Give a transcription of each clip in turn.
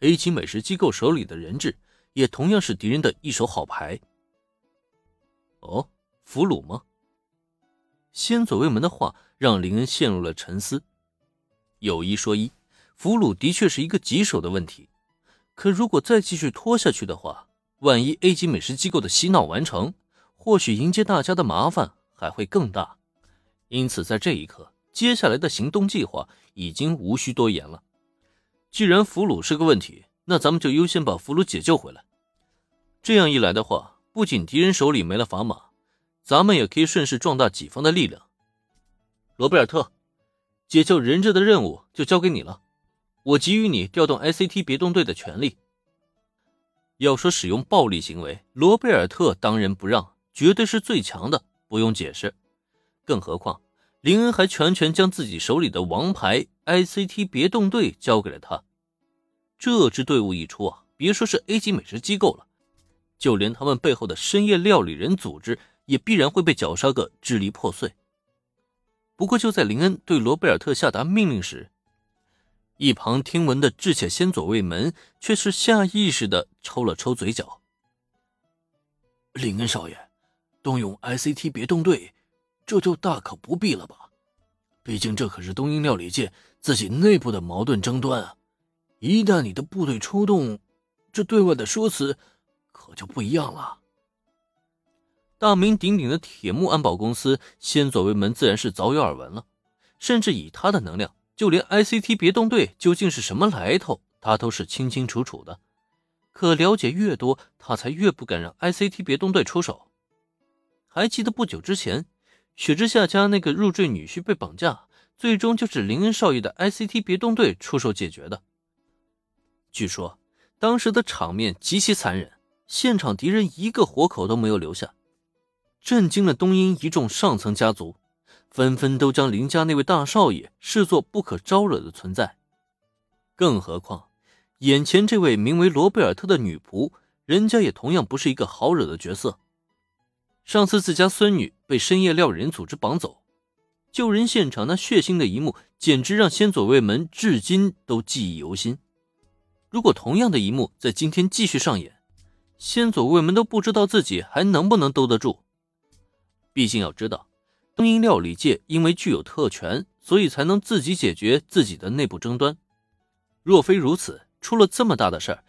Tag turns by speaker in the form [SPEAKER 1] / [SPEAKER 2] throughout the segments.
[SPEAKER 1] ，A 级美食机构手里的人质也同样是敌人的一手好牌。哦，俘虏吗？先左卫门的话让林恩陷入了沉思。有一说一，俘虏的确是一个棘手的问题。可如果再继续拖下去的话，万一 A 级美食机构的洗脑完成，或许迎接大家的麻烦还会更大。因此，在这一刻，接下来的行动计划已经无需多言了。既然俘虏是个问题，那咱们就优先把俘虏解救回来。这样一来的话，不仅敌人手里没了砝码，咱们也可以顺势壮大己方的力量。罗贝尔特，解救人质的任务就交给你了，我给予你调动 ICT 别动队的权利。要说使用暴力行为，罗贝尔特当仁不让，绝对是最强的，不用解释。更何况，林恩还全权将自己手里的王牌 ICT 别动队交给了他。这支队伍一出啊，别说是 A 级美食机构了，就连他们背后的深夜料理人组织也必然会被绞杀个支离破碎。不过，就在林恩对罗贝尔特下达命令时，一旁听闻的智且先左卫门却是下意识的抽了抽嘴角。
[SPEAKER 2] 林恩少爷，动用 ICT 别动队，这就大可不必了吧？毕竟这可是东瀛料理界自己内部的矛盾争端啊！一旦你的部队出动，这对外的说辞可就不一样了。
[SPEAKER 1] 大名鼎鼎的铁木安保公司先左卫门自然是早有耳闻了，甚至以他的能量。就连 ICT 别动队究竟是什么来头，他都是清清楚楚的。可了解越多，他才越不敢让 ICT 别动队出手。还记得不久之前，雪之下家那个入赘女婿被绑架，最终就是林恩少爷的 ICT 别动队出手解决的。据说当时的场面极其残忍，现场敌人一个活口都没有留下，震惊了东瀛一众上层家族。纷纷都将林家那位大少爷视作不可招惹的存在，更何况眼前这位名为罗贝尔特的女仆，人家也同样不是一个好惹的角色。上次自家孙女被深夜料理人组织绑走，救人现场那血腥的一幕，简直让先左卫门至今都记忆犹新。如果同样的一幕在今天继续上演，先左卫门都不知道自己还能不能兜得住。毕竟要知道。东瀛料理界因为具有特权，所以才能自己解决自己的内部争端。若非如此，出了这么大的事儿，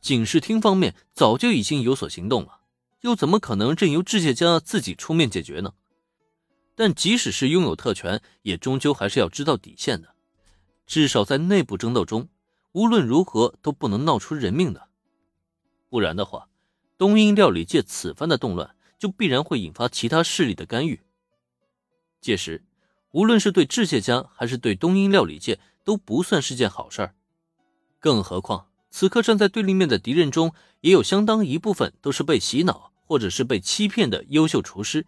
[SPEAKER 1] 警视厅方面早就已经有所行动了，又怎么可能任由智界家自己出面解决呢？但即使是拥有特权，也终究还是要知道底线的。至少在内部争斗中，无论如何都不能闹出人命的，不然的话，东瀛料理界此番的动乱就必然会引发其他势力的干预。届时，无论是对智界家还是对东瀛料理界，都不算是件好事儿。更何况，此刻站在对立面的敌人中，也有相当一部分都是被洗脑或者是被欺骗的优秀厨师。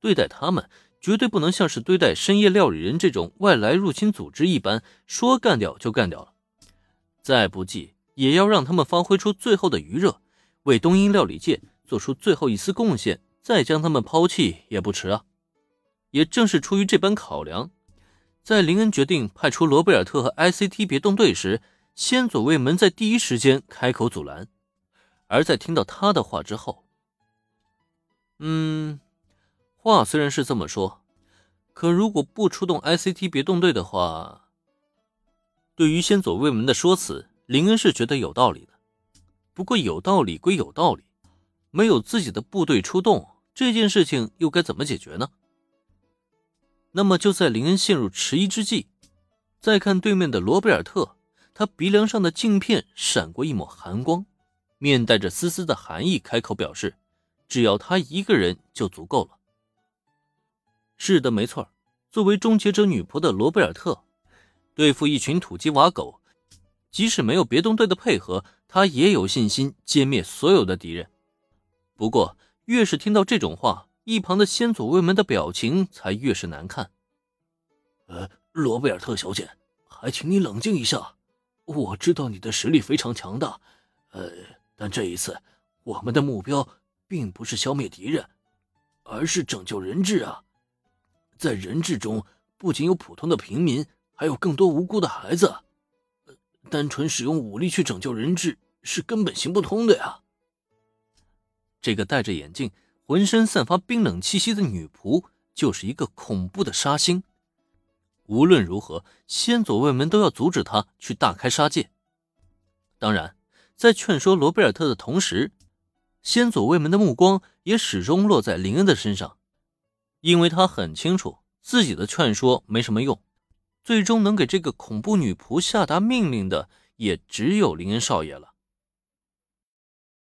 [SPEAKER 1] 对待他们，绝对不能像是对待深夜料理人这种外来入侵组织一般，说干掉就干掉了。再不济，也要让他们发挥出最后的余热，为东瀛料理界做出最后一丝贡献，再将他们抛弃也不迟啊。也正是出于这般考量，在林恩决定派出罗贝尔特和 ICT 别动队时，先左卫门在第一时间开口阻拦。而在听到他的话之后，嗯，话虽然是这么说，可如果不出动 ICT 别动队的话，对于先左卫门的说辞，林恩是觉得有道理的。不过有道理归有道理，没有自己的部队出动，这件事情又该怎么解决呢？那么就在林恩陷入迟疑之际，再看对面的罗贝尔特，他鼻梁上的镜片闪过一抹寒光，面带着丝丝的寒意，开口表示：“只要他一个人就足够了。”是的，没错。作为终结者女仆的罗贝尔特，对付一群土鸡瓦狗，即使没有别动队的配合，他也有信心歼灭所有的敌人。不过，越是听到这种话，一旁的先祖卫门的表情才越是难看。
[SPEAKER 2] 呃，罗贝尔特小姐，还请你冷静一下。我知道你的实力非常强大，呃，但这一次我们的目标并不是消灭敌人，而是拯救人质啊！在人质中不仅有普通的平民，还有更多无辜的孩子。单纯使用武力去拯救人质是根本行不通的呀。
[SPEAKER 1] 这个戴着眼镜、浑身散发冰冷气息的女仆，就是一个恐怖的杀星。无论如何，先左卫门都要阻止他去大开杀戒。当然，在劝说罗贝尔特的同时，先祖卫门的目光也始终落在林恩的身上，因为他很清楚自己的劝说没什么用，最终能给这个恐怖女仆下达命令的也只有林恩少爷了。